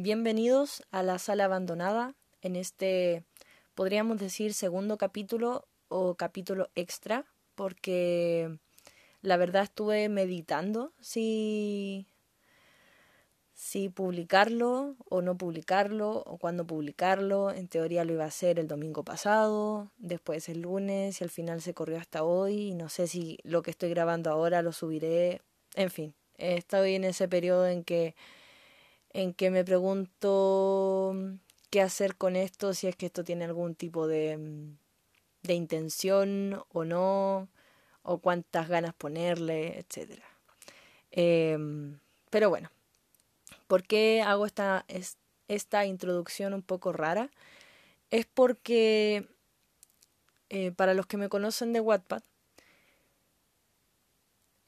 Bienvenidos a la sala abandonada en este, podríamos decir, segundo capítulo o capítulo extra, porque la verdad estuve meditando si, si publicarlo o no publicarlo, o cuándo publicarlo. En teoría lo iba a hacer el domingo pasado, después el lunes y al final se corrió hasta hoy. Y no sé si lo que estoy grabando ahora lo subiré. En fin, estoy en ese periodo en que en que me pregunto qué hacer con esto, si es que esto tiene algún tipo de, de intención o no, o cuántas ganas ponerle, etc. Em, pero bueno, ¿por qué hago esta, esta introducción un poco rara? Es porque eh, para los que me conocen de Wattpad,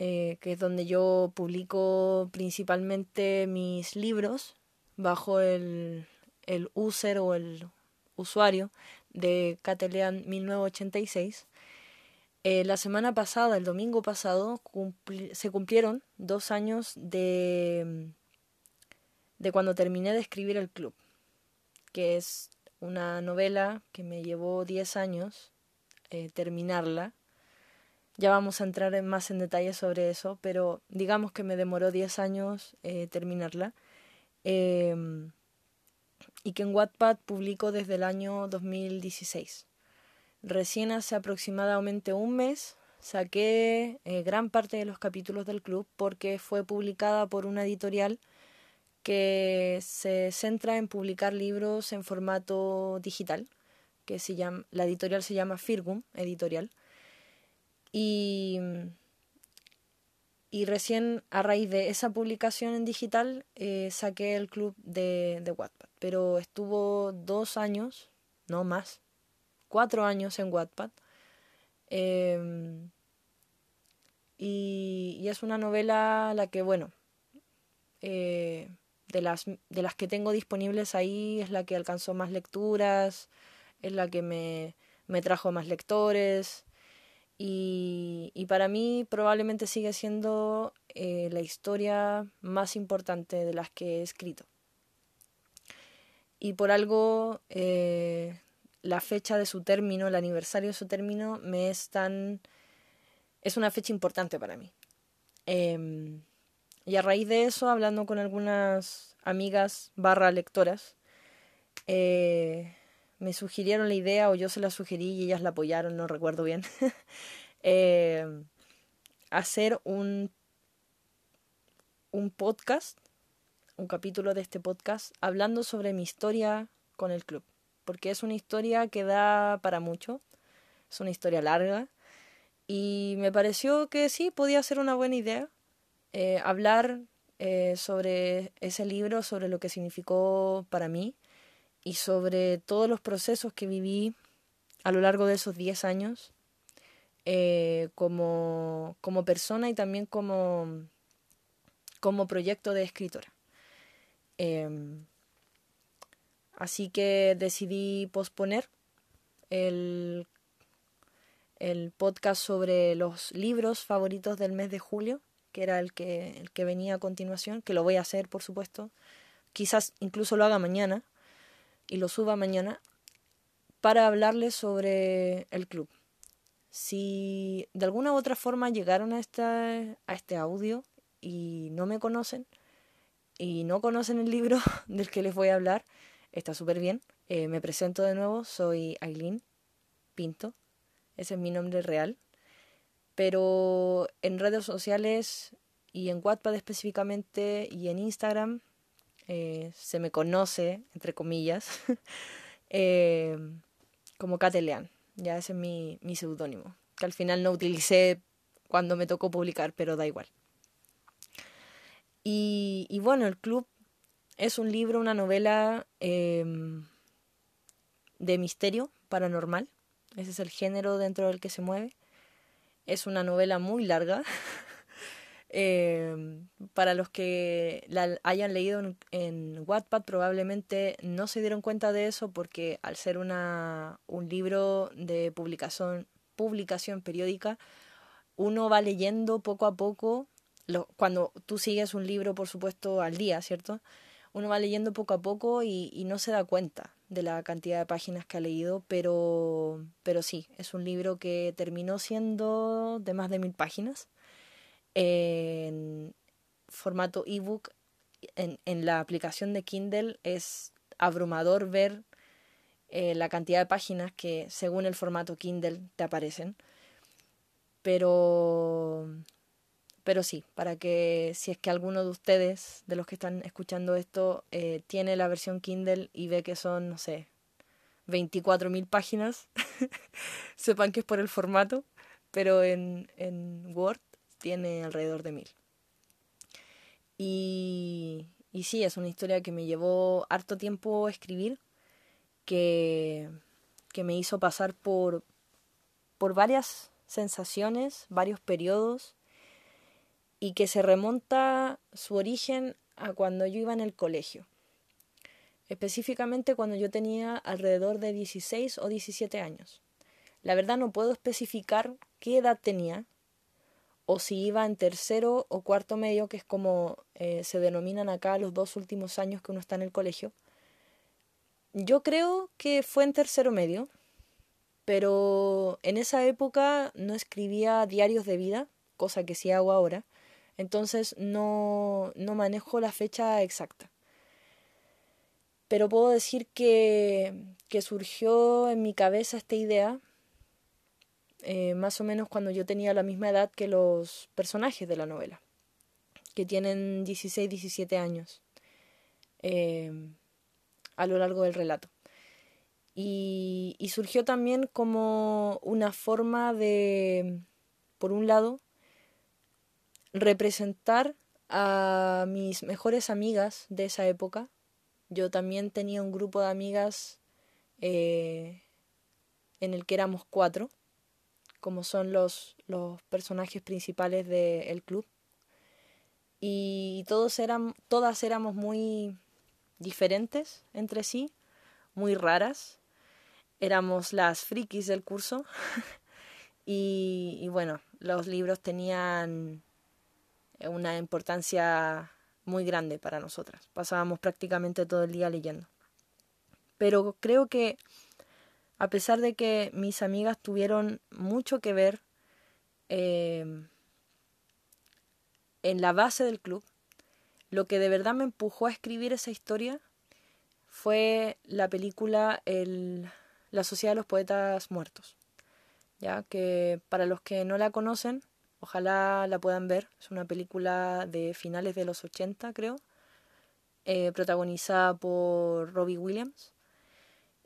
eh, que es donde yo publico principalmente mis libros bajo el, el user o el usuario de Catelean 1986. Eh, la semana pasada, el domingo pasado, se cumplieron dos años de, de cuando terminé de escribir El Club, que es una novela que me llevó 10 años eh, terminarla ya vamos a entrar en más en detalle sobre eso, pero digamos que me demoró 10 años eh, terminarla. Em, y que en Wattpad publico desde el año 2016. Recién hace aproximadamente un mes saqué eh, gran parte de los capítulos del club porque fue publicada por una editorial que se centra en publicar libros en formato digital, que se llama, la editorial se llama Firgum Editorial. Y, y recién a raíz de esa publicación en digital eh, saqué el club de, de Wattpad. Pero estuvo dos años, no más, cuatro años en Wattpad. Em, y, y, es una novela la que, bueno, eh, de, las, de las que tengo disponibles ahí es la que alcanzó más lecturas, es la que me, me trajo más lectores. Y, para mí probablemente sigue siendo eh, la historia más importante de las que he escrito. Y por algo eh, la fecha de su término, el aniversario de su término, me es tan... es una fecha importante para mí. Eh, y a raíz de eso, hablando con algunas amigas barra lectoras, eh, me sugirieron la idea o yo se la sugerí y ellas la apoyaron, no recuerdo bien, eh, hacer un, un podcast, un capítulo de este podcast, hablando sobre mi historia con el club, porque es una historia que da para mucho, es una historia larga, y me pareció que sí, podía ser una buena idea eh, hablar eh, sobre ese libro, sobre lo que significó para mí y sobre todos los procesos que viví a lo largo de esos 10 años eh, como, como persona y también como, como proyecto de escritora. Em, así que decidí posponer el, el podcast sobre los libros favoritos del mes de julio, que era el que, el que venía a continuación, que lo voy a hacer, por supuesto. Quizás incluso lo haga mañana, y lo suba mañana para hablarles sobre el club. Si de alguna u otra forma llegaron a, esta, a este audio y no me conocen y no conocen el libro del que les voy a hablar, está súper bien. Eh, me presento de nuevo, soy Aileen Pinto, ese es mi nombre real. Pero en redes sociales y en Wattpad específicamente y en Instagram eh, se me conoce, entre comillas, eh, como Catelean. Ya ese es mi, mi seudónimo, que al final no utilicé cuando me tocó publicar, pero da igual. Y, bueno, el club es un libro, una novela eh, de misterio paranormal. Ese es el género dentro del que se mueve. Es una novela muy larga. Eh, para los que la hayan leído en, en, Wattpad probablemente no se dieron cuenta de eso porque al ser una, un libro de publicación, publicación periódica, uno va leyendo poco a poco, cuando tú sigues un libro por supuesto al día, ¿cierto? uno va leyendo poco a poco y, no se da cuenta de la cantidad de páginas que ha leído, pero, pero sí, es un libro que terminó siendo de más de mil páginas en formato ebook. En, la aplicación de Kindle es abrumador ver eh, la cantidad de páginas que según el formato Kindle te aparecen. Pero pero sí, para que si es que alguno de ustedes, de los que están escuchando esto, eh, tiene la versión Kindle y ve que son, no sé, 24.000 páginas, sepan que es por el formato, pero en, en Word tiene alrededor de 1000. Y, y sí, es una historia que me llevó harto tiempo escribir, que, que me hizo pasar por, por varias sensaciones, varios periodos y que se remonta su origen a cuando yo iba en el colegio. Específicamente cuando yo tenía alrededor de 16 o 17 años. La verdad no puedo especificar qué edad tenía o si iba en tercero o cuarto medio, que es como eh, se denominan acá los dos últimos años que uno está en el colegio. Yo creo que fue en tercero medio, pero en esa época no escribía diarios de vida, cosa que sí hago ahora. Entonces no, no manejo la fecha exacta. Pero puedo decir que, que surgió en mi cabeza esta idea eh, más o menos cuando yo tenía la misma edad que los personajes de la novela, que tienen 16, 17 años eh, a lo largo del relato. Y, surgió también como una forma de, por un lado, representar a mis mejores amigas de esa época. Yo también tenía un grupo de amigas eh, en el que éramos cuatro, como son los, los personajes principales del club. Y todos eran, todas éramos muy diferentes entre sí, muy raras. Éramos las frikis del curso. y, y bueno, los libros tenían una importancia muy grande para nosotras. Pasábamos prácticamente todo el día leyendo. Pero creo que a pesar de que mis amigas tuvieron mucho que ver eh, en la base del club, lo que de verdad me empujó a escribir esa historia fue la película el, La Sociedad de los Poetas Muertos. Ya que para los que no la conocen, Ojalá la puedan ver. Es una película de finales de los 80, creo. Eh, protagonizada por Robbie Williams.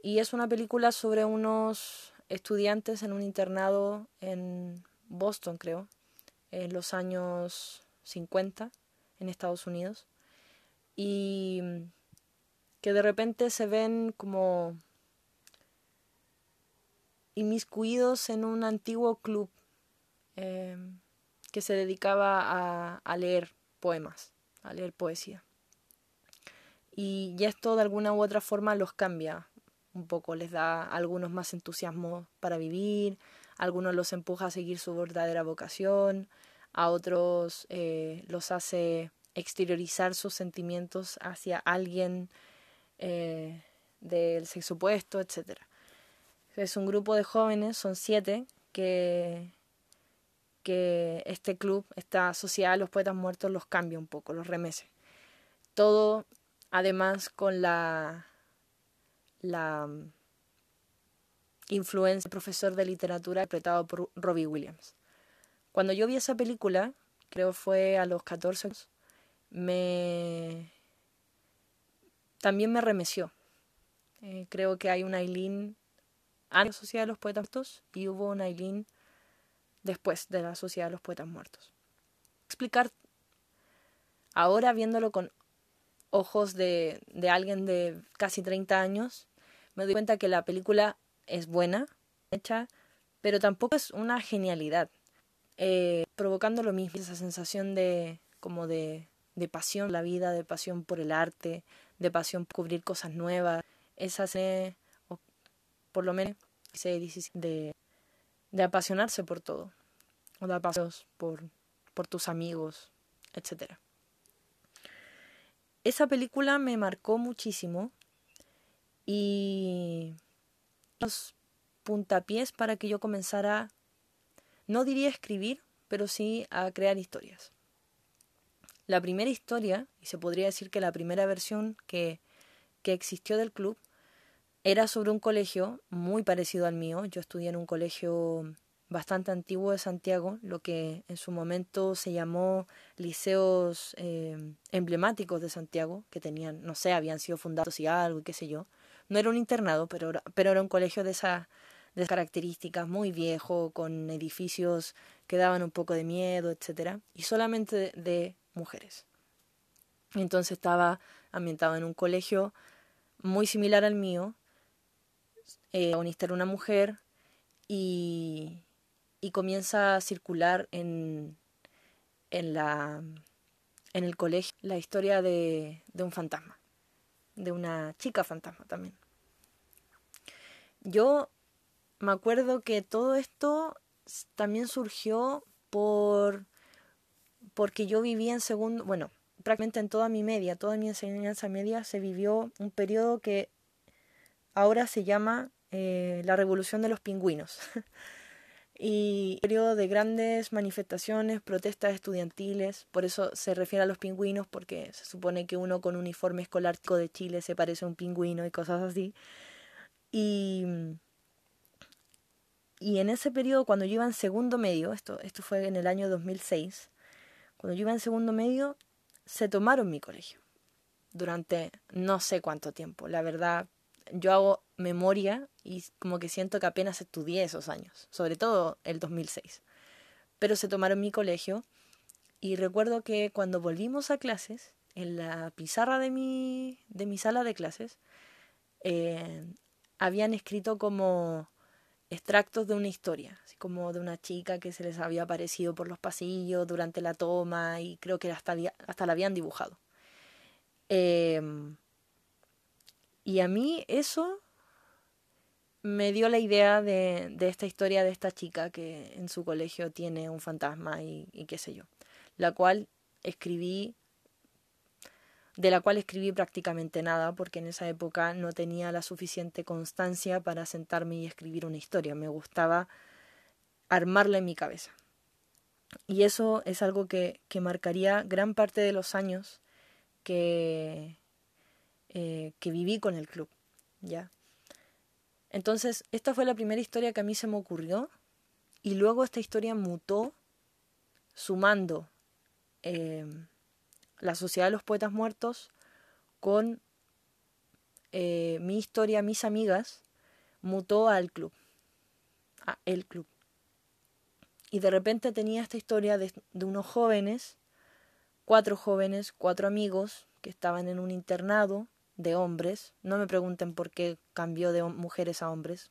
Y es una película sobre unos estudiantes en un internado en Boston, creo, en los años 50 en Estados Unidos. Y que de repente se ven como inmiscuidos en un antiguo club eh, que se dedicaba a, leer poemas, a leer poesía. Y, esto de alguna u otra forma los cambia un poco, les da a algunos más entusiasmo para vivir, a algunos los empuja a seguir su verdadera vocación, a otros eh, los hace exteriorizar sus sentimientos hacia alguien eh, del sexo opuesto, etc. Es un grupo de jóvenes, son siete, que que este club, esta sociedad de los poetas muertos los cambia un poco, los remece. Todo además con la, la mm, influencia del profesor de literatura interpretado por Robbie Williams. Cuando yo vi esa película, creo fue a los 14 años, me también me remeció. Eh, creo que hay una Aileen antes de la Sociedad de los Poetas Muertos y hubo una Aileen después de la Sociedad de los Poetas Muertos. Explicar ahora viéndolo con ojos de, de alguien de casi 30 años, me doy cuenta que la película es buena, hecha, pero tampoco es una genialidad. Eh, provocando lo mismo, esa sensación de como de, de pasión por la vida, de pasión por el arte, de pasión por cubrir cosas nuevas, esa o por lo menos de de apasionarse por todo, o de apasionarse por, por tus amigos, etc. esa película me marcó muchísimo y los puntapiés para que yo comenzara, no diría escribir, pero sí a crear historias. La primera historia, y se podría decir que la primera versión que, que existió del club, era sobre un colegio muy parecido al mío. Yo estudié en un colegio bastante antiguo de Santiago, lo que en su momento se llamó liceos eh, emblemáticos de Santiago, que tenían, no sé, habían sido fundados y algo, qué sé yo. No era un internado, pero era, pero era un colegio de, esa, de esas características, muy viejo, con edificios que daban un poco de miedo, etcétera, y solamente de, mujeres. Entonces estaba ambientado en un colegio muy similar al mío. Eh, era una mujer y, y comienza a circular en, en, la, en el colegio la historia de, de un fantasma, de una chica fantasma también. Yo me acuerdo que todo esto también surgió por porque yo vivía en segundo, bueno, prácticamente en toda mi media, toda mi enseñanza media se vivió un periodo que ahora se llama eh, la revolución de los pingüinos. y periodo de grandes manifestaciones, protestas estudiantiles, por eso se refiere a los pingüinos, porque se supone que uno con uniforme escolar de Chile se parece a un pingüino y cosas así. Y, y en ese periodo, cuando yo iba en segundo medio, esto, esto fue en el año 2006, cuando yo iba en segundo medio, se tomaron mi colegio durante no sé cuánto tiempo. La verdad, yo hago memoria y como que siento que apenas estudié esos años, sobre todo el 2006. Pero se tomaron mi colegio y recuerdo que cuando volvimos a clases, en la pizarra de mi, de mi sala de clases, eh, habían escrito como extractos de una historia, así como de una chica que se les había aparecido por los pasillos durante la toma y creo que hasta, hasta la habían dibujado. Eh, y a mí eso me dio la idea de, de, esta historia de esta chica que en su colegio tiene un fantasma y qué sé yo, la cual escribí de la cual escribí prácticamente nada porque en esa época no tenía la suficiente constancia para sentarme y escribir una historia. Me gustaba armarla en mi cabeza. Y eso es algo que, que marcaría gran parte de los años que, eh, que viví con el club, ¿ya? Entonces, esta fue la primera historia que a mí se me ocurrió y luego esta historia mutó sumando eh, la Sociedad de los Poetas Muertos con eh, mi historia, mis amigas, mutó al club, a el club. Y de repente tenía esta historia de, de unos jóvenes, cuatro jóvenes, cuatro amigos que estaban en un internado de hombres. No me pregunten por qué cambió de mujeres a hombres.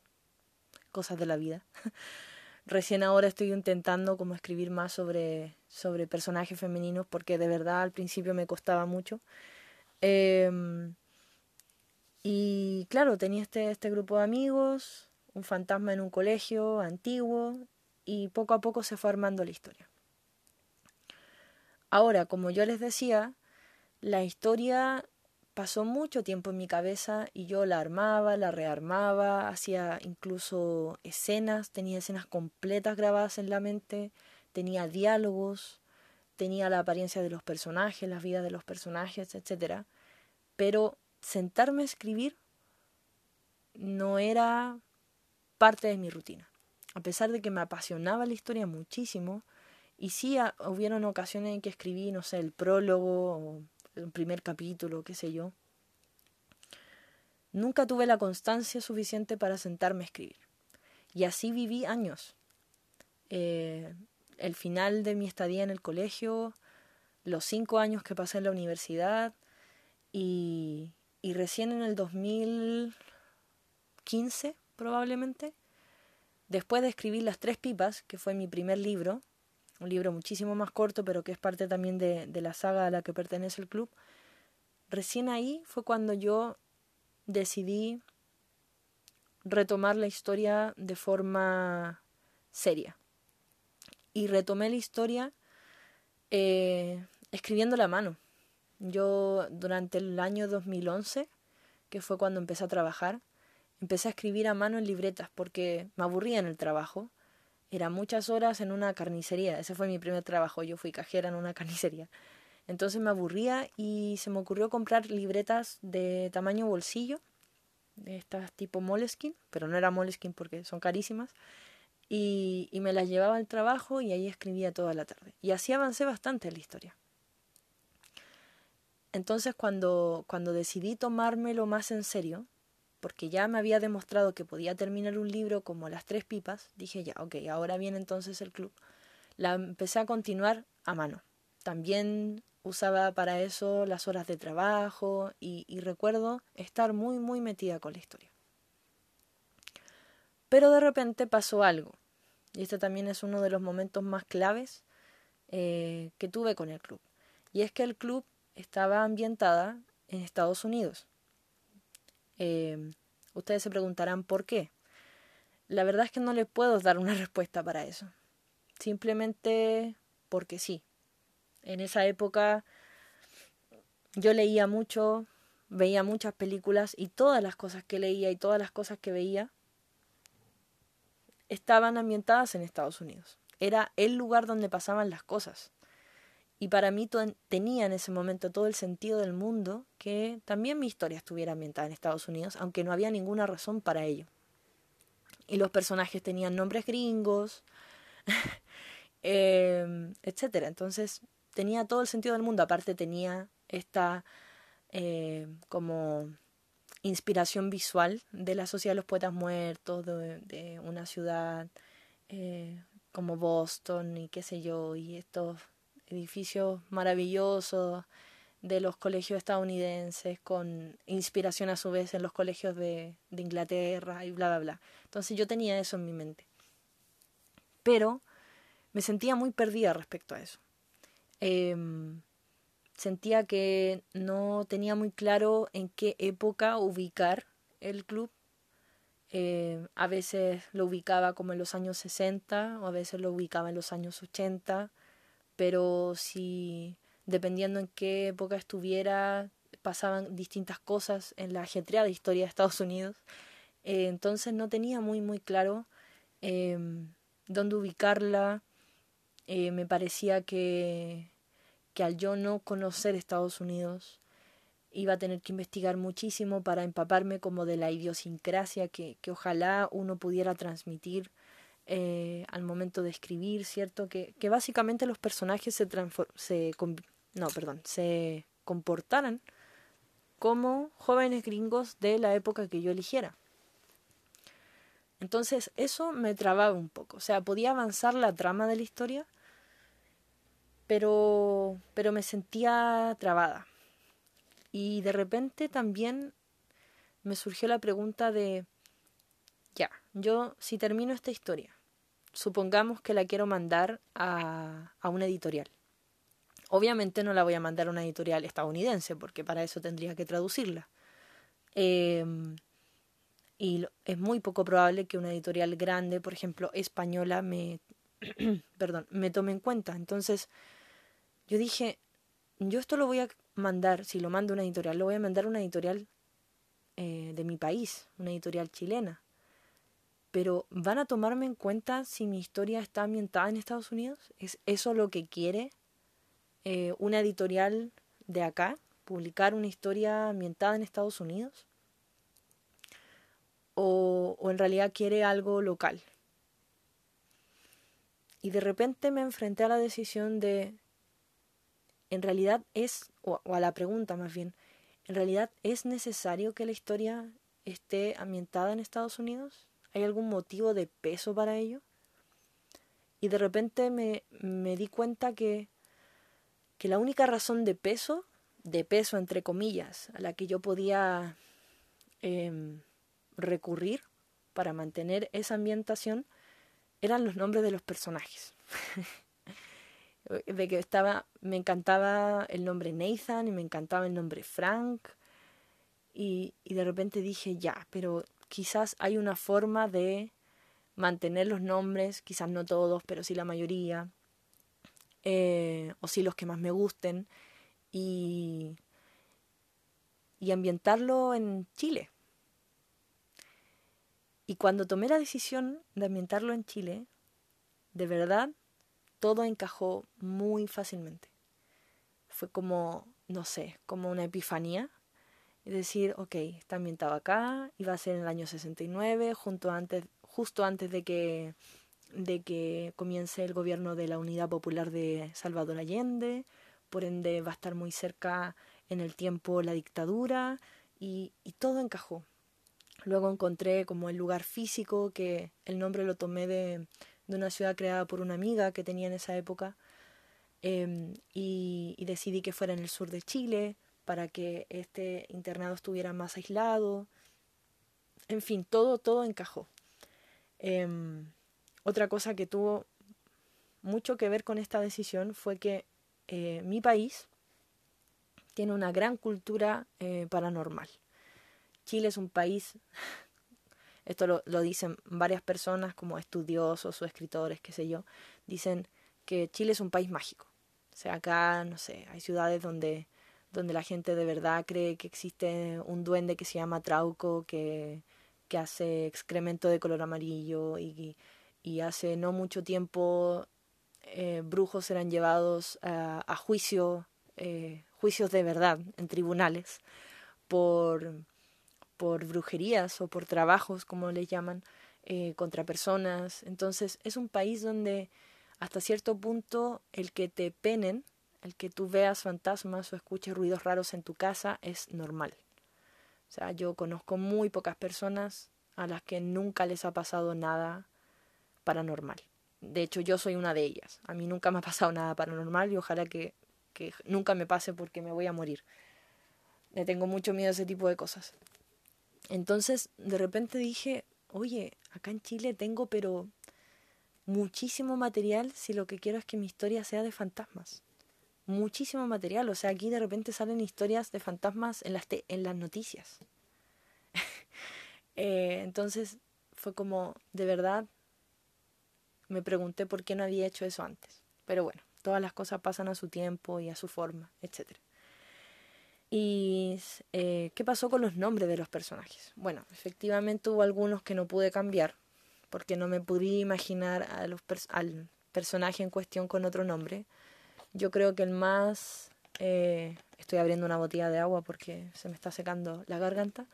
Cosas de la vida. Recién ahora estoy intentando como escribir más sobre, sobre personajes femeninos porque de verdad al principio me costaba mucho. Em, y claro, tenía este, este grupo de amigos, un fantasma en un colegio antiguo y poco a poco se fue armando la historia. Ahora, como yo les decía, la historia pasó mucho tiempo en mi cabeza y yo la armaba, la rearmaba, hacía incluso escenas, tenía escenas completas grabadas en la mente, tenía diálogos, tenía la apariencia de los personajes, las vidas de los personajes, etc. Pero sentarme a escribir no era parte de mi rutina. A pesar de que me apasionaba la historia muchísimo, y sí hubieron ocasiones en que escribí, no sé, el prólogo un primer capítulo, qué sé yo. Nunca tuve la constancia suficiente para sentarme a escribir. Y así viví años. Eh, el final de mi estadía en el colegio, los cinco años que pasé en la universidad y, y recién en el 2015 probablemente, después de escribir Las Tres Pipas, que fue mi primer libro, un libro muchísimo más corto, pero que es parte también de, la saga a la que pertenece el club, recién ahí fue cuando yo decidí retomar la historia de forma seria. Y retomé la historia eh, escribiendo la mano. Yo durante el año 2011, que fue cuando empecé a trabajar, empecé a escribir a mano en libretas porque me aburría en el trabajo. Era muchas horas en una carnicería. Ese fue mi primer trabajo. Yo fui cajera en una carnicería. Entonces me aburría y se me ocurrió comprar libretas de tamaño bolsillo, de estas tipo Moleskine, pero no era Moleskine porque son carísimas. Y, me las llevaba al trabajo y ahí escribía toda la tarde. Y así avancé bastante en la historia. Entonces cuando, cuando decidí tomármelo más en serio, porque ya me había demostrado que podía terminar un libro como Las Tres Pipas, dije ya, ok, ahora viene entonces el club. La empecé a continuar a mano. También usaba para eso las horas de trabajo y, recuerdo estar muy, muy metida con la historia. Pero de repente pasó algo, y este también es uno de los momentos más claves eh, que tuve con el club. Y es que el club estaba ambientada en Estados Unidos. Eh, ustedes se preguntarán por qué. La verdad es que no les puedo dar una respuesta para eso. Simplemente porque sí. En esa época yo leía mucho, veía muchas películas y todas las cosas que leía y todas las cosas que veía estaban ambientadas en Estados Unidos. Era el lugar donde pasaban las cosas. Y para mí tenía en ese momento todo el sentido del mundo que también mi historia estuviera ambientada en Estados Unidos, aunque no había ninguna razón para ello. Y los personajes tenían nombres gringos, eh, etc. Entonces tenía todo el sentido del mundo. Aparte tenía esta eh, como inspiración visual de la sociedad de los poetas muertos, de, una ciudad eh, como Boston y qué sé yo, y estos edificios maravillosos de los colegios estadounidenses con inspiración a su vez en los colegios de, Inglaterra y bla, bla, bla. Entonces yo tenía eso en mi mente. Pero me sentía muy perdida respecto a eso. Em, sentía que no tenía muy claro en qué época ubicar el club. Em, a veces lo ubicaba como en los años 60 o a veces lo ubicaba en los años 80, pero si dependiendo en qué época estuviera pasaban distintas cosas en la ajetreada historia de Estados Unidos, eh, entonces no tenía muy muy claro em, dónde ubicarla. Eh, me parecía que que al yo no conocer Estados Unidos iba a tener que investigar muchísimo para empaparme como de la idiosincrasia que, que ojalá uno pudiera transmitir eh, al momento de escribir, ¿cierto? Que, básicamente los personajes se, se, no, perdón, se comportaran como jóvenes gringos de la época que yo eligiera. Entonces eso me trababa un poco, o sea, podía avanzar la trama de la historia, pero, pero me sentía trabada. Y de repente también me surgió la pregunta de, yo si termino esta historia, supongamos que la quiero mandar a, a una editorial. Obviamente no la voy a mandar a una editorial estadounidense, porque para eso tendría que traducirla. Em, y es muy poco probable que una editorial grande, por ejemplo, española, me, perdón, me tome en cuenta. Entonces, yo dije, yo esto lo voy a mandar, si lo mando a una editorial, lo voy a mandar a una editorial eh, de mi país, una editorial chilena. Pero ¿van a tomarme en cuenta si mi historia está ambientada en Estados Unidos? ¿Es eso lo que quiere eh, una editorial de acá? ¿Publicar una historia ambientada en Estados Unidos? ¿O, o en realidad quiere algo local? Y de repente me enfrenté a la decisión de en realidad es, o, a la pregunta más bien, ¿en realidad es necesario que la historia esté ambientada en Estados Unidos? ¿Hay algún motivo de peso para ello? Y de repente me, me di cuenta que, que la única razón de peso, de peso entre comillas, a la que yo podía em, recurrir para mantener esa ambientación eran los nombres de los personajes. de que estaba, me encantaba el nombre Nathan y me encantaba el nombre Frank y, y de repente dije ya, pero quizás hay una forma de mantener los nombres, quizás no todos, pero sí la mayoría, eh, o sí los que más me gusten, y, y ambientarlo en Chile. Y cuando tomé la decisión de ambientarlo en Chile, de verdad, todo encajó muy fácilmente. Fue como, no sé, como una epifanía. Es decir, ok, está ambientado acá, iba a ser en el año 69, junto antes, justo antes de que, de que comience el gobierno de la Unidad Popular de Salvador Allende, por ende va a estar muy cerca en el tiempo la dictadura y, y todo encajó. Luego encontré como el lugar físico, que el nombre lo tomé de, de una ciudad creada por una amiga que tenía en esa época, em, y, y, decidí que fuera en el sur de Chile para que este internado estuviera más aislado. En fin, todo, todo encajó. Eh, otra cosa que tuvo mucho que ver con esta decisión fue que eh, mi país tiene una gran cultura eh, paranormal. Chile es un país, esto lo, lo, dicen varias personas como estudiosos o escritores, qué sé yo, dicen que Chile es un país mágico. O sea, acá, no sé, hay ciudades donde, donde la gente de verdad cree que existe un duende que se llama Trauco, que, que hace excremento de color amarillo y, y hace no mucho tiempo eh, brujos eran llevados a, juicio, eh, juicios de verdad en tribunales por por brujerías o por trabajos, como les llaman, eh, contra personas. Entonces es un país donde hasta cierto punto el que te penen, el que tú veas fantasmas o escuches ruidos raros en tu casa es normal. O sea, yo conozco muy pocas personas a las que nunca les ha pasado nada paranormal. De hecho, yo soy una de ellas. A mí nunca me ha pasado nada paranormal y ojalá que, que nunca me pase porque me voy a morir. Le tengo mucho miedo a ese tipo de cosas. Entonces, de repente dije, oye, acá en Chile tengo pero muchísimo material si lo que quiero es que mi historia sea de fantasmas. Muchísimo material, o sea, aquí de repente salen historias de fantasmas en las, en las noticias. eh, entonces fue como, de verdad, me pregunté por qué no había hecho eso antes. Pero bueno, todas las cosas pasan a su tiempo y a su forma, etcétera. ¿Y eh, qué pasó con los nombres de los personajes? Bueno, efectivamente hubo algunos que no pude cambiar, porque no me pude imaginar a los al personaje en cuestión con otro nombre. Yo creo que el más... Eh, estoy abriendo una botella de agua porque se me está secando la garganta.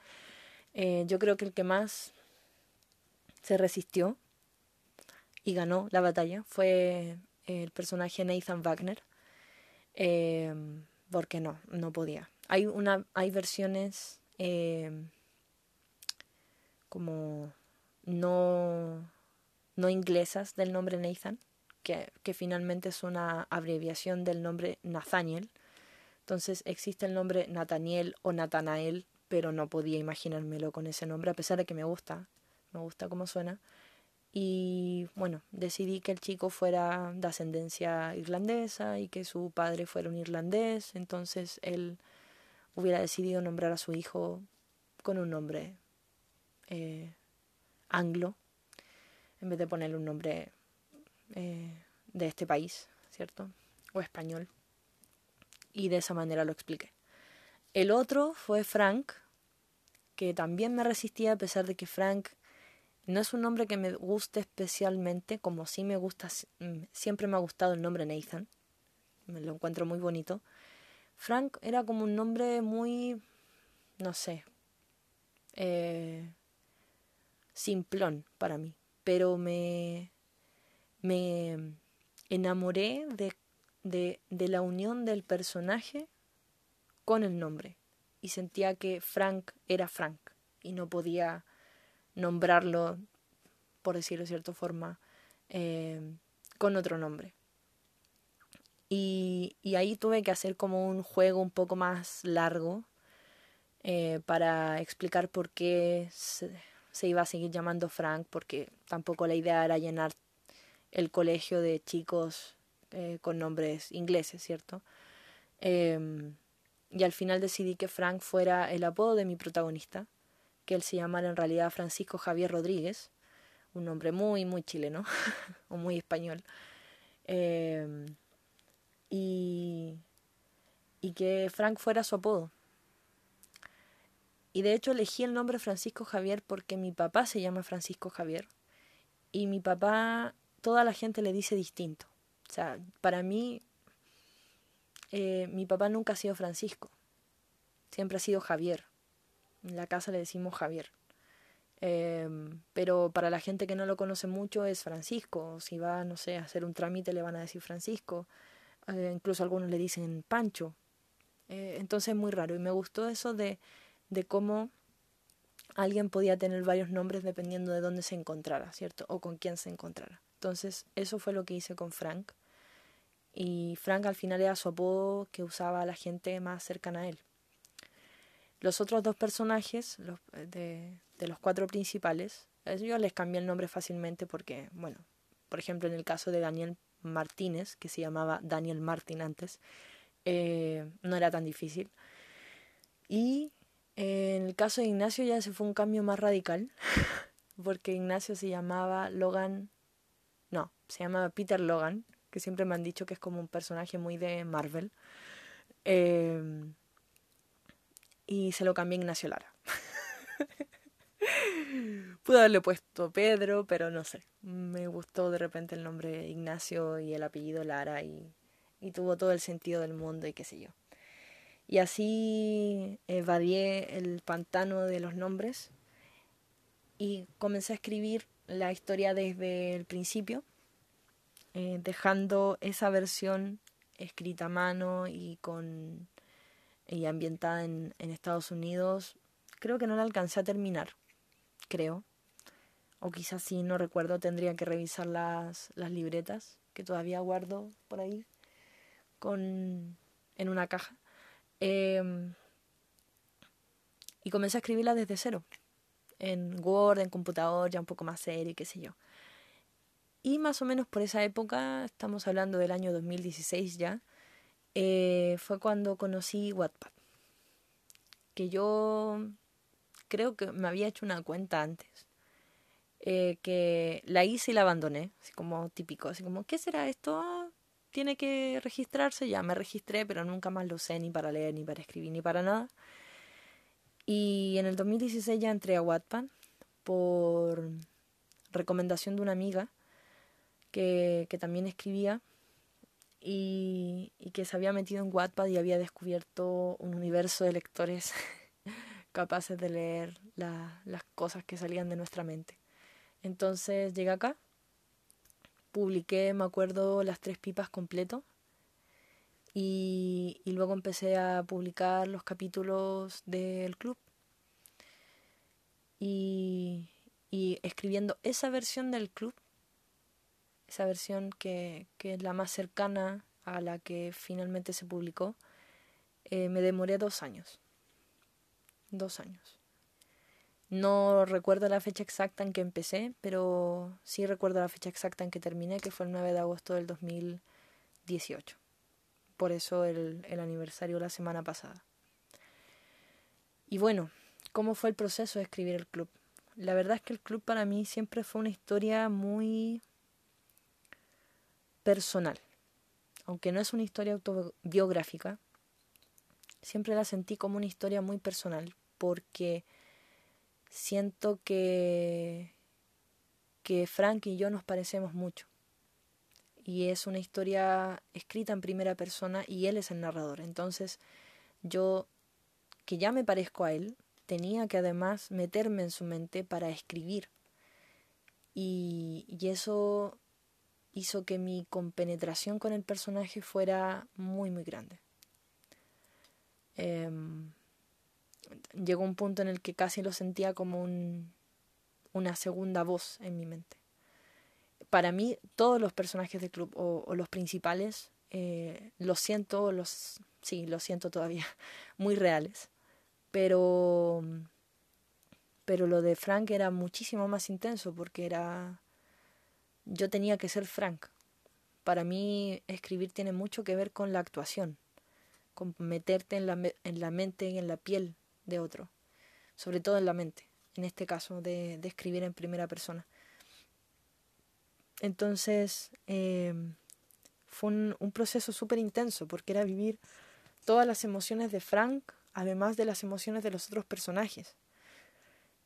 Eh, yo creo que el que más se resistió y ganó la batalla fue el personaje Nathan Wagner. Eh, porque no, no podía. Hay, una, hay versiones como no, no inglesas del nombre Nathan, que, finalmente es una abreviación del nombre Nathaniel. Entonces existe el nombre Nathaniel o Nathanael, pero no podía imaginármelo con ese nombre, a pesar de que me gusta, me gusta cómo suena. Y bueno, decidí que el chico fuera de ascendencia irlandesa y que su padre fuera un irlandés, entonces él hubiera decidido nombrar a su hijo con un nombre eh, anglo, en vez de ponerle un nombre eh, de este país, ¿cierto? O español. Y de esa manera lo expliqué. El otro fue Frank, que también me resistía a pesar de que Frank no es un nombre que me guste especialmente, como sí me gusta, mm, siempre me ha gustado el nombre Nathan, me lo encuentro muy bonito. Frank era como un nombre muy, no sé, eh, simplón para mí, pero me, me enamoré de, de, de la unión del personaje con el nombre y sentía que Frank era Frank y no podía nombrarlo, por decirlo de cierta forma, eh, con otro nombre. Y, y, ahí tuve que hacer como un juego un poco más largo eh, para explicar por qué se, se, iba a seguir llamando Frank, porque tampoco la idea era llenar el colegio de chicos eh, con nombres ingleses, ¿cierto? Eh, y al final decidí que Frank fuera el apodo de mi protagonista, que él se llamara en realidad Francisco Javier Rodríguez, un nombre muy, muy chileno, o muy español. Eh, y, y que Frank fuera su apodo. Y de hecho elegí el nombre Francisco Javier porque mi papá se llama Francisco Javier y mi papá toda la gente le dice distinto. O sea, para mí eh, mi papá nunca ha sido Francisco, siempre ha sido Javier. En la casa le decimos Javier. Em, pero para la gente que no lo conoce mucho es Francisco. Si va, no sé, a hacer un trámite le van a decir Francisco. Eh, incluso algunos le dicen Pancho. Eh, entonces es muy raro. Y me gustó eso de, de cómo alguien podía tener varios nombres dependiendo de dónde se encontrara, ¿cierto? O con quién se encontrara. Entonces eso fue lo que hice con Frank. Y Frank al final era su apodo que usaba la gente más cercana a él. Los otros dos personajes, los, de, de los cuatro principales, yo les cambié el nombre fácilmente porque, bueno, por ejemplo, en el caso de Daniel Martínez, que se llamaba Daniel Martín antes, eh, no era tan difícil. Y eh, en el caso de Ignacio ya se fue un cambio más radical, porque Ignacio se llamaba Logan, se llamaba Peter Logan, que siempre me han dicho que es como un personaje muy de Marvel. Eh, y se lo cambié a Ignacio Lara. Pude haberle puesto Pedro, pero no sé. Me gustó de repente el nombre Ignacio y el apellido Lara y, tuvo todo el sentido del mundo y qué sé yo. Y así evadié el pantano de los nombres y comencé a escribir la historia desde el principio, eh, dejando esa versión escrita a mano y con y ambientada en, Estados Unidos. Creo que no la alcancé a terminar creo. O quizás sí, no recuerdo, tendría que revisar las, las libretas que todavía guardo por ahí con, en una caja. Em, y comencé a escribirla desde cero, en Word, en computador, ya un poco más serio, qué sé yo. Y más o menos por esa época, estamos hablando del año 2016 ya, eh, fue cuando conocí Wattpad. Que yo creo que me había hecho una cuenta antes. Eh, que la hice y la abandoné, así como típico, así como, ¿qué será esto? Ah, tiene que registrarse, ya me registré, pero nunca más lo sé ni para leer, ni para escribir, ni para nada. Y en el 2016 ya entré a Wattpad por recomendación de una amiga que, también escribía y, que se había metido en Wattpad y había descubierto un universo de lectores capaces de leer las cosas que salían de nuestra mente. Entonces llegué acá, publiqué, me acuerdo, las tres pipas completo y, luego empecé a publicar los capítulos del club. Y escribiendo esa versión del club, esa versión que, que es la más cercana a la que finalmente se publicó, eh, me demoré dos años dos años. No recuerdo la fecha exacta en que empecé, pero sí recuerdo la fecha exacta en que terminé, que fue el 9 de agosto del 2018. Por eso el, el aniversario la semana pasada. Y bueno, ¿cómo fue el proceso de escribir el club? La verdad es que el club para mí siempre fue una historia muy personal. Aunque no es una historia autobiográfica, siempre la sentí como una historia muy personal, porque siento que, que Frank y yo nos parecemos mucho. Y es una historia escrita en primera persona y él es el narrador. Entonces yo, que ya me parezco a él, tenía que además meterme en su mente para escribir. Y, y eso hizo que mi compenetración con el personaje fuera muy, muy grande. Em, llegó un punto en el que casi lo sentía como un, una segunda voz en mi mente. Para mí, todos los personajes del club o, los principales, eh, los siento, los, sí, los siento todavía, muy reales. Pero, pero lo de Frank era muchísimo más intenso porque era, yo tenía que ser Frank. Para mí, escribir tiene mucho que ver con la actuación, con meterte en la, en la mente y en la piel de otro, sobre todo en la mente, en este caso, de, escribir en primera persona. Entonces, eh, fue un, proceso súper intenso, porque era vivir todas las emociones de Frank, además de las emociones de los otros personajes,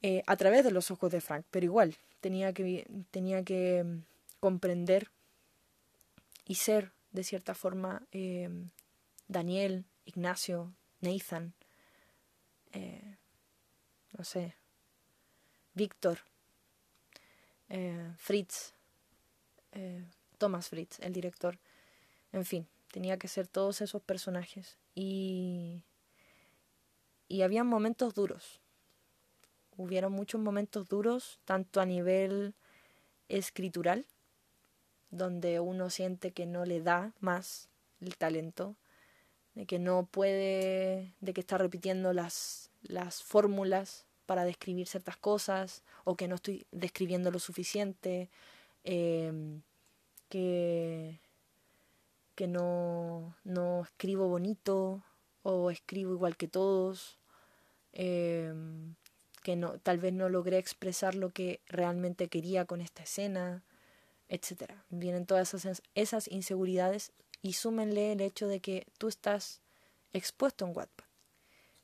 eh, a través de los ojos de Frank, pero igual tenía que, tenía que mm, comprender y ser, de cierta forma, eh, Daniel, Ignacio, Nathan, eh, no sé, Víctor, Fritz, Thomas Fritz, el director, en fin, tenía que ser todos esos personajes y y había momentos duros. Hubieron muchos momentos duros, tanto a nivel escritural, donde uno siente que no le da más el talento, de que no puede, de que está repitiendo las, las fórmulas para describir ciertas cosas, o que no estoy describiendo lo suficiente, em, que, que no, no escribo bonito, o escribo igual que todos, Em, que no, tal vez no logré expresar lo que realmente quería con esta escena, etc. Vienen todas esas, inseguridades y súmenle el hecho de que tú estás expuesto en Wattpad.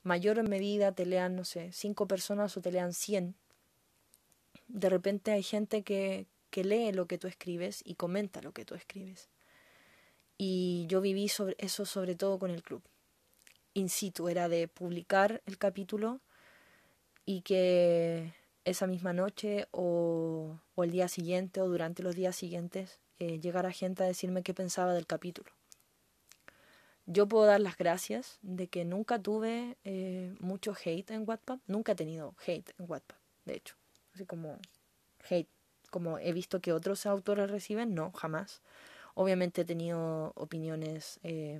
Mayor en medida te lean, no sé, cinco personas o te lean cien. De repente hay gente que, que lee lo que tú escribes y comenta lo que tú escribes. Y yo viví sobre eso sobre todo con el club in situ, era de publicar el capítulo y que esa misma noche o, o el día siguiente o durante los días siguientes eh, llegara gente a decirme qué pensaba del capítulo. Yo puedo dar las gracias de que nunca tuve eh, mucho hate en Wattpad, nunca he tenido hate en Wattpad, de hecho, así como hate, como he visto que otros autores reciben, no, jamás. Obviamente he tenido opiniones eh,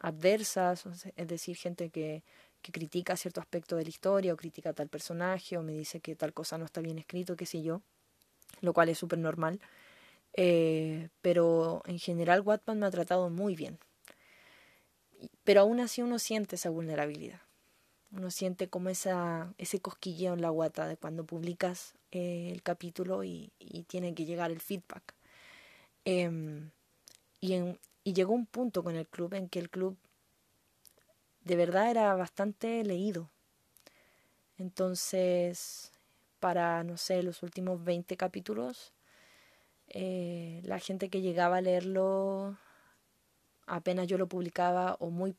adversas, es decir, gente que, que critica cierto aspecto de la historia o critica tal personaje o me dice que tal cosa no está bien escrito, qué sé yo, lo cual es súper normal. Eh, pero en general Wattpad me ha tratado muy bien. Pero aún así uno siente esa vulnerabilidad. Uno siente como esa, ese cosquilleo en la guata de cuando publicas eh, el capítulo y, tiene que llegar el feedback. En, y llegó un punto con el club en que el club de verdad era bastante leído. Entonces, para, no sé, los últimos 20 capítulos, eh, la gente que llegaba a leerlo apenas yo lo publicaba o muy,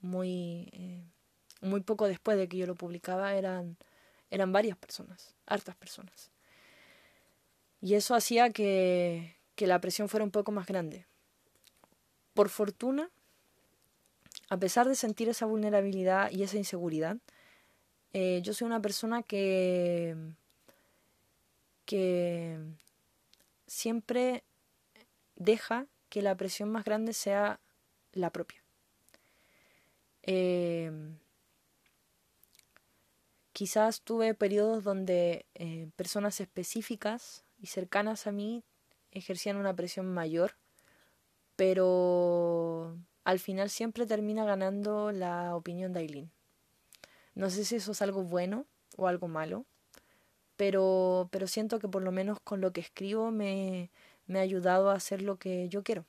muy, eh, muy poco después de que yo lo publicaba eran, eran varias personas, hartas personas. Y eso hacía que, que la presión fuera un poco más grande. Por fortuna, a pesar de sentir esa vulnerabilidad y esa inseguridad, eh, yo soy una persona que, que siempre deja que la presión más grande sea la propia. Eh, quizás tuve periodos donde eh, personas específicas y cercanas a mí ejercían una presión mayor pero al final siempre termina ganando la opinión de Aileen. No sé si eso es algo bueno o algo malo, pero, pero siento que por lo menos con lo que escribo me, me ha ayudado a hacer lo que yo quiero,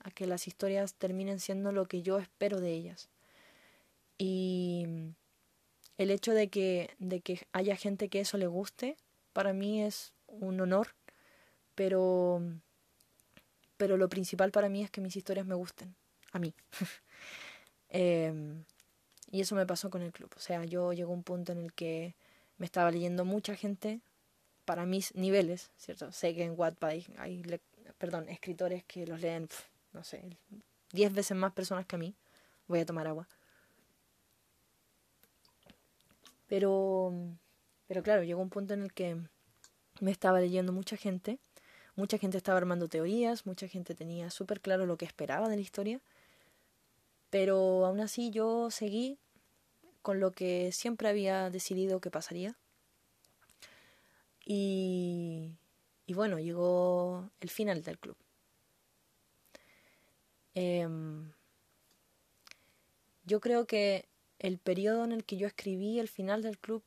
a que las historias terminen siendo lo que yo espero de ellas. Y el hecho de que, de que haya gente que eso le guste, para mí es un honor, pero pero lo principal para mí es que mis historias me gusten, a mí. Em, y eso me pasó con el club. O sea, yo llegó un punto en el que me estaba leyendo mucha gente para mis niveles, ¿cierto? Sé que en Wattpad hay, perdón, escritores que los leen, no sé, diez veces más personas que a mí. Voy a tomar agua. Pero, pero claro, llegó un punto en el que me estaba leyendo mucha gente Mucha gente estaba armando teorías, mucha gente tenía súper claro lo que esperaba de la historia, pero aún así yo seguí con lo que siempre había decidido que pasaría. Y, y bueno, llegó el final del club. Em, yo creo que el periodo en el que yo escribí el final del club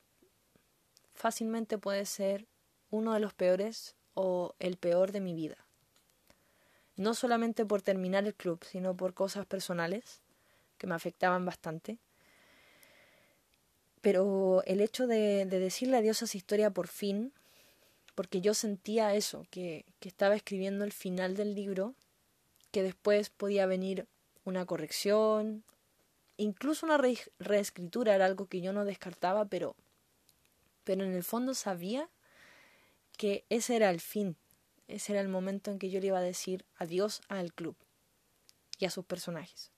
fácilmente puede ser uno de los peores o el peor de mi vida. No solamente por terminar el club, sino por cosas personales, que me afectaban bastante. Pero el hecho de, de decirle adiós a esa historia por fin, porque yo sentía eso, que, que estaba escribiendo el final del libro, que después podía venir una corrección, incluso una reescritura era algo que yo no descartaba, pero, pero en el fondo sabía que ese era el fin, ese era el momento en que yo le iba a decir adiós al club y a sus personajes.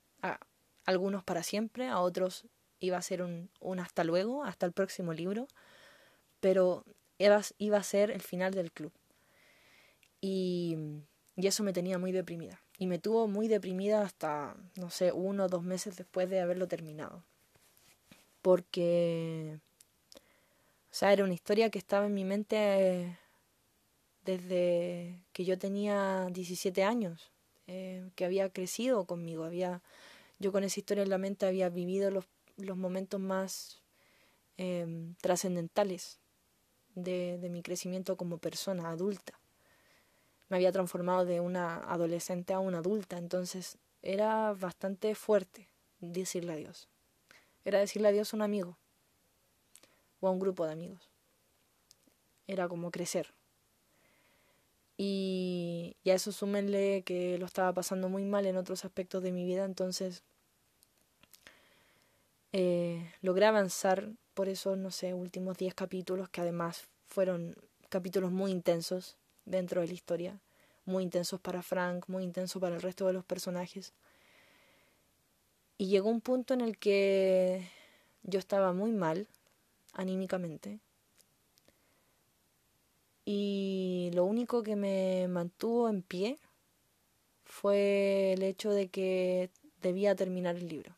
Algunos para siempre, a otros iba a ser un, un hasta luego, hasta el próximo libro, pero iba, iba a ser el final del club. Y, y eso me tenía muy deprimida. Y me tuvo muy deprimida hasta, no sé, uno o dos meses después de haberlo terminado. Porque, o sea, era una historia que estaba en mi mente desde que yo tenía 17 años, eh, que había crecido conmigo, había, yo con esa historia en la mente había vivido los, los momentos más eh, trascendentales de, de mi crecimiento como persona adulta. Me había transformado de una adolescente a una adulta, entonces era bastante fuerte decirle adiós. Era decirle adiós a un amigo o a un grupo de amigos. Era como crecer. Y, y a eso súmenle que lo estaba pasando muy mal en otros aspectos de mi vida, entonces eh, logré avanzar por esos, no sé, últimos 10 capítulos, que además fueron capítulos muy intensos dentro de la historia, muy intensos para Frank, muy intensos para el resto de los personajes. Y llegó un punto en el que yo estaba muy mal anímicamente y lo único que me mantuvo en pie fue el hecho de que debía terminar el libro.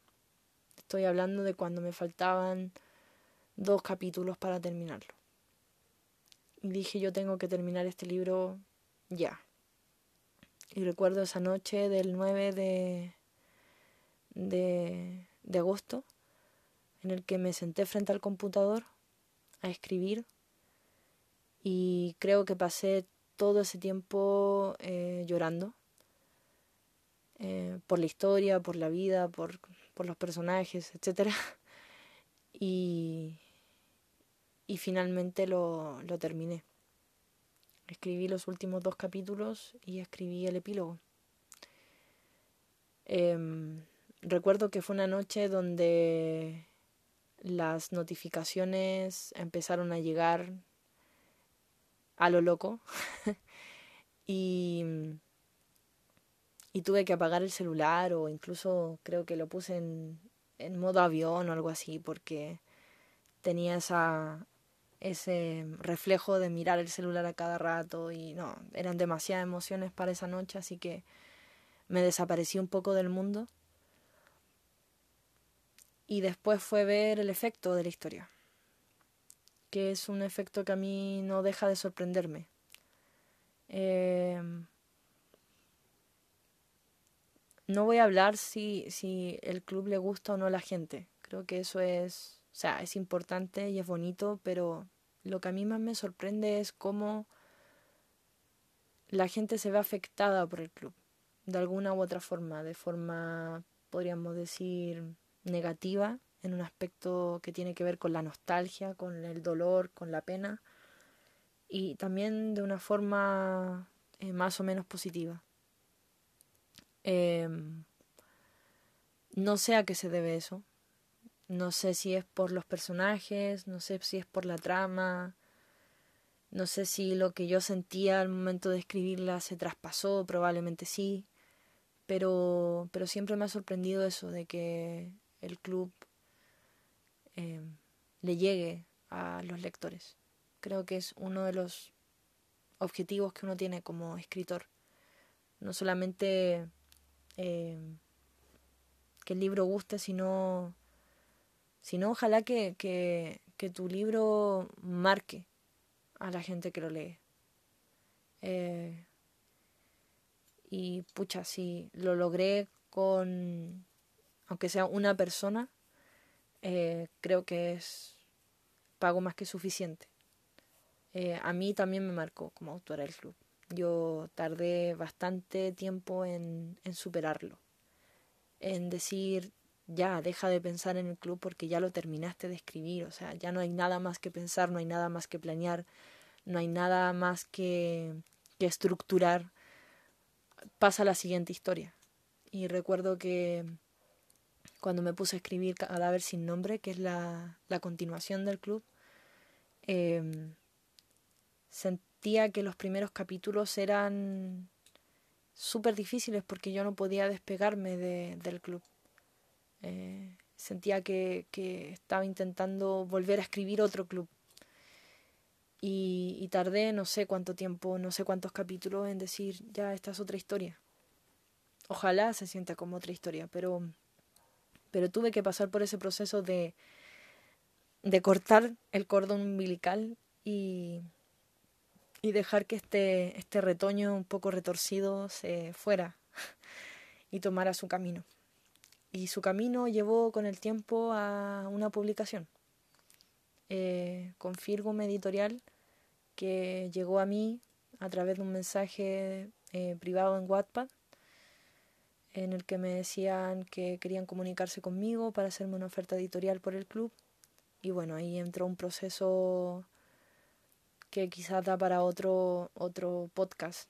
Estoy hablando de cuando me faltaban dos capítulos para terminarlo. Y dije yo tengo que terminar este libro ya. Y recuerdo esa noche del 9 de, de, de agosto en el que me senté frente al computador a escribir y creo que pasé todo ese tiempo eh, llorando eh, por la historia, por la vida, por, por los personajes, etc. Y, y finalmente lo, lo terminé. Escribí los últimos dos capítulos y escribí el epílogo. Eh, recuerdo que fue una noche donde las notificaciones empezaron a llegar a lo loco. y, y tuve que apagar el celular o incluso creo que lo puse en, en modo avión o algo así porque tenía esa, ese reflejo de mirar el celular a cada rato y no, eran demasiadas emociones para esa noche, así que me desaparecí un poco del mundo. Y después fue ver el efecto de la historia que es un efecto que a mí no deja de sorprenderme. Eh, no voy a hablar si, si el club le gusta o no a la gente. Creo que eso es, o sea, es importante y es bonito, pero lo que a mí más me sorprende es cómo la gente se ve afectada por el club, de alguna u otra forma, de forma, podríamos decir, negativa en un aspecto que tiene que ver con la nostalgia, con el dolor, con la pena y también de una forma eh, más o menos positiva. Eh, no sé a qué se debe eso. No sé si es por los personajes, no sé si es por la trama, no sé si lo que yo sentía al momento de escribirla se traspasó, probablemente sí, pero, pero siempre me ha sorprendido eso de que el club eh, le llegue a los lectores. Creo que es uno de los objetivos que uno tiene como escritor. No solamente eh, que el libro guste, sino, sino ojalá que, que, que, tu libro marque a la gente que lo lee. Eh, y pucha, si lo logré con, aunque sea una persona, eh, creo que es pago más que suficiente. Eh, a mí también me marcó como autora del club. Yo tardé bastante tiempo en, en superarlo, en decir ya deja de pensar en el club porque ya lo terminaste de escribir, o sea, ya no hay nada más que pensar, no hay nada más que planear, no hay nada más que, que estructurar, pasa la siguiente historia. Y recuerdo que cuando me puse a escribir Cadáver sin nombre, que es la, la continuación del club, eh, sentía que los primeros capítulos eran súper difíciles porque yo no podía despegarme de, del club. Eh, sentía que, que, estaba intentando volver a escribir otro club. Y, y, tardé no sé cuánto tiempo, no sé cuántos capítulos en decir, ya, esta es otra historia. Ojalá se sienta como otra historia, pero, pero tuve que pasar por ese proceso de, de cortar el cordón umbilical y, y dejar que este, este retoño un poco retorcido se fuera y tomara su camino. Y su camino llevó con el tiempo a una publicación eh, con Firgum Editorial que llegó a mí a través de un mensaje eh, privado en Wattpad en el que me decían que querían comunicarse conmigo para hacerme una oferta editorial por el club y bueno, ahí entró un proceso que quizás da para otro, otro podcast.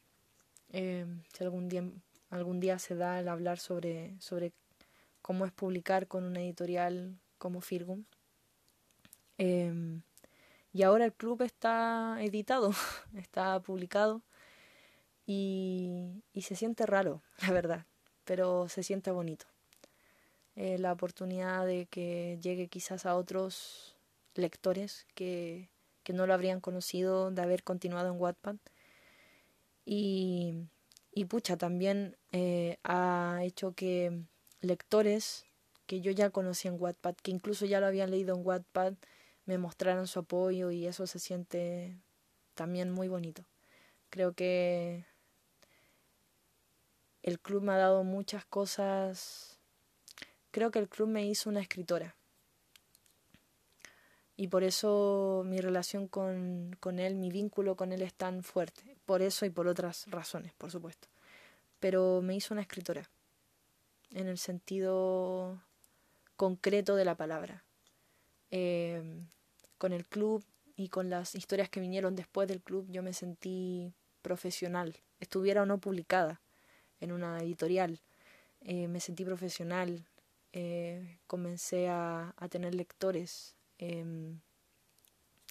Eh, si algún día, algún día se da el hablar sobre, sobre cómo es publicar con una editorial como Firgum. Eh, y ahora el club está editado, está publicado y, y, se siente raro, la verdad, pero se siente bonito. Eh, la oportunidad de que llegue quizás a otros lectores que, que no lo habrían conocido de haber continuado en Wattpad. Y, y pucha, también eh, ha hecho que lectores que yo ya conocí en Wattpad, que incluso ya lo habían leído en Wattpad, me mostraran su apoyo y eso se siente también muy bonito. Creo que el club me ha dado muchas cosas. Creo que el club me hizo una escritora y por eso mi relación con, con, él, mi vínculo con él es tan fuerte. Por eso y por otras razones, por supuesto. Pero me hizo una escritora, en el sentido concreto de la palabra. Eh, con el club y con las historias que vinieron después del club, yo me sentí profesional, estuviera o no publicada en una editorial. Eh, me sentí profesional, eh, comencé a, tener lectores, eh,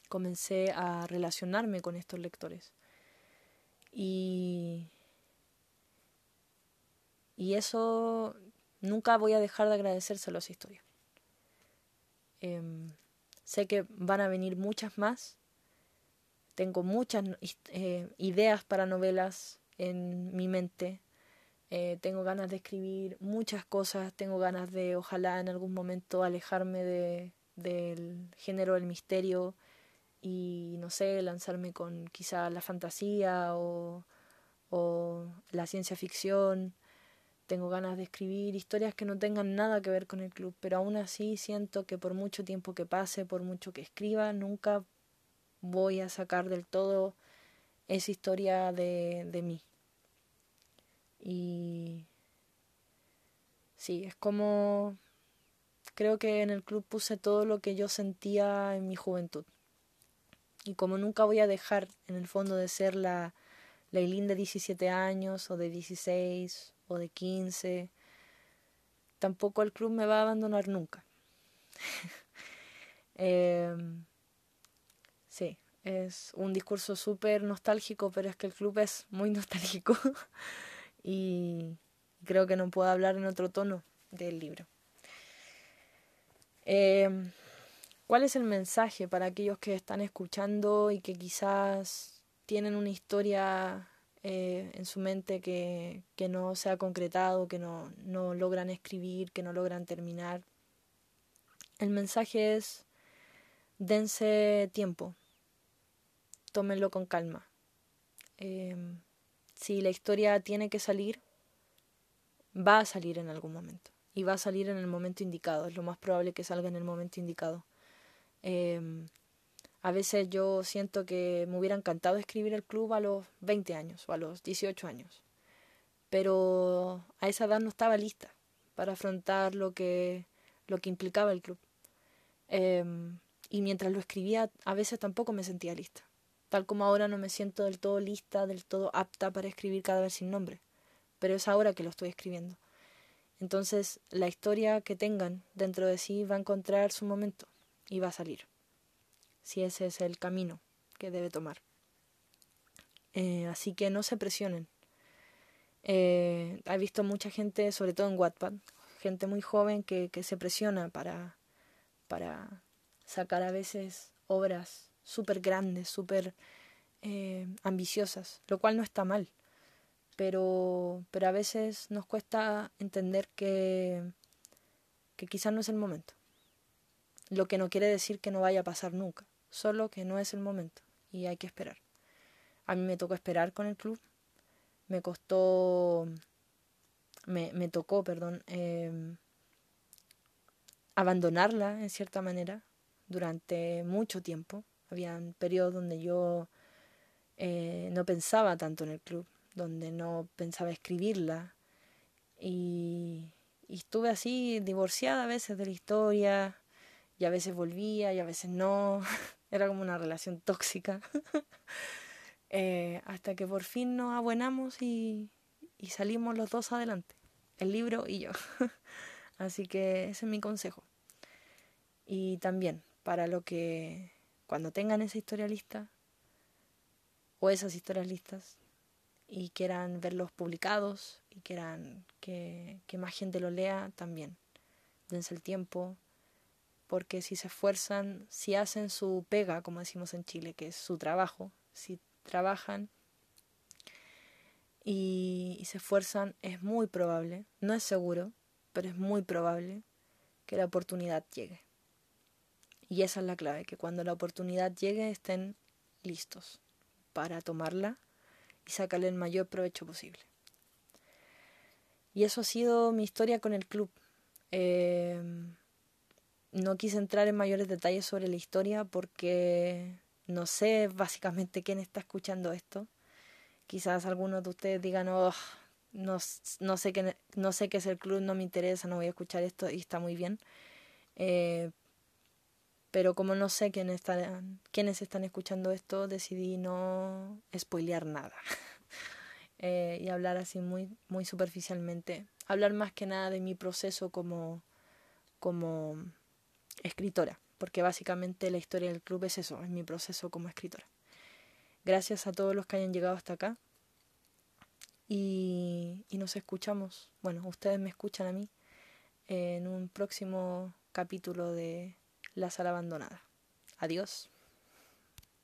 comencé a relacionarme con estos lectores. Y, y eso nunca voy a dejar de agradecérselo a esa historia. Eh, sé que van a venir muchas más. Tengo muchas eh, ideas para novelas en mi mente. Eh, tengo ganas de escribir muchas cosas. Tengo ganas de, ojalá en algún momento, alejarme de, del género del misterio y no sé, lanzarme con quizá la fantasía o, o la ciencia ficción. Tengo ganas de escribir historias que no tengan nada que ver con el club, pero aún así siento que por mucho tiempo que pase, por mucho que escriba, nunca voy a sacar del todo esa historia de, de mí. Y sí, es como Creo que en el club puse todo lo que yo sentía en mi juventud. Y como nunca voy a dejar en el fondo de ser la, la de 17 años o de 16 o de 15, tampoco el club me va a abandonar nunca. eh, sí, es un discurso súper nostálgico, pero es que el club es muy nostálgico y creo que no puedo hablar en otro tono del libro. Eh, ¿Cuál es el mensaje para aquellos que están escuchando y que quizás tienen una historia eh, en su mente que, que, no se ha concretado, que no, no logran escribir, que no logran terminar? El mensaje es, dense tiempo, tómenlo con calma. Eh, si la historia tiene que salir, va a salir en algún momento y va a salir en el momento indicado. Es lo más probable que salga en el momento indicado. Eh, a veces yo siento que me hubiera encantado escribir el club a los 20 años o a los 18 años, pero a esa edad no estaba lista para afrontar lo que lo que implicaba el club. Em, y mientras lo escribía, a veces tampoco me sentía lista. Tal como ahora no me siento del todo lista, del todo apta para escribir cada vez sin nombre. Pero es ahora que lo estoy escribiendo. Entonces, la historia que tengan dentro de sí va a encontrar su momento y va a salir. Si ese es el camino que debe tomar. Eh, así que no se presionen. Eh, he visto mucha gente, sobre todo en Wattpad, gente muy joven que, que se presiona para, para sacar a veces obras súper grandes, súper eh, ambiciosas, lo cual no está mal. Pero, pero a veces nos cuesta entender que, que quizás no es el momento. Lo que no quiere decir que no vaya a pasar nunca, solo que no es el momento y hay que esperar. A mí me tocó esperar con el club, me costó, me, me tocó, perdón, eh, abandonarla en cierta manera durante mucho tiempo. Había periodos donde yo eh, no pensaba tanto en el club, donde no pensaba escribirla y, y estuve así divorciada a veces de la historia y a veces volvía y a veces no. Era como una relación tóxica. eh, hasta que por fin nos abuenamos y, y salimos los dos adelante, el libro y yo. Así que ese es mi consejo. Y también para lo que cuando tengan esa historia lista o esas historias listas y quieran verlos publicados y quieran que, que más gente lo lea, también dense el tiempo, porque si se esfuerzan, si hacen su pega, como decimos en Chile, que es su trabajo, si trabajan y, y, se esfuerzan, es muy probable, no es seguro, pero es muy probable que la oportunidad llegue. Y esa es la clave, que cuando la oportunidad llegue estén listos para tomarla y sacarle el mayor provecho posible. Y eso ha sido mi historia con el club. Eh, no quise entrar en mayores detalles sobre la historia porque no sé básicamente quién está escuchando esto. Quizás algunos de ustedes digan, oh, no, no, sé qué, no sé qué es el club, no me interesa, no voy a escuchar esto y está muy bien. Eh, pero como no sé quién están, quiénes están escuchando esto, decidí no spoilear nada. eh, y hablar así muy, muy superficialmente. Hablar más que nada de mi proceso como, como escritora. Porque básicamente la historia del club es eso, es mi proceso como escritora. Gracias a todos los que hayan llegado hasta acá. Y, y nos escuchamos, bueno, ustedes me escuchan a mí en un próximo capítulo de la sala abandonada. Adiós.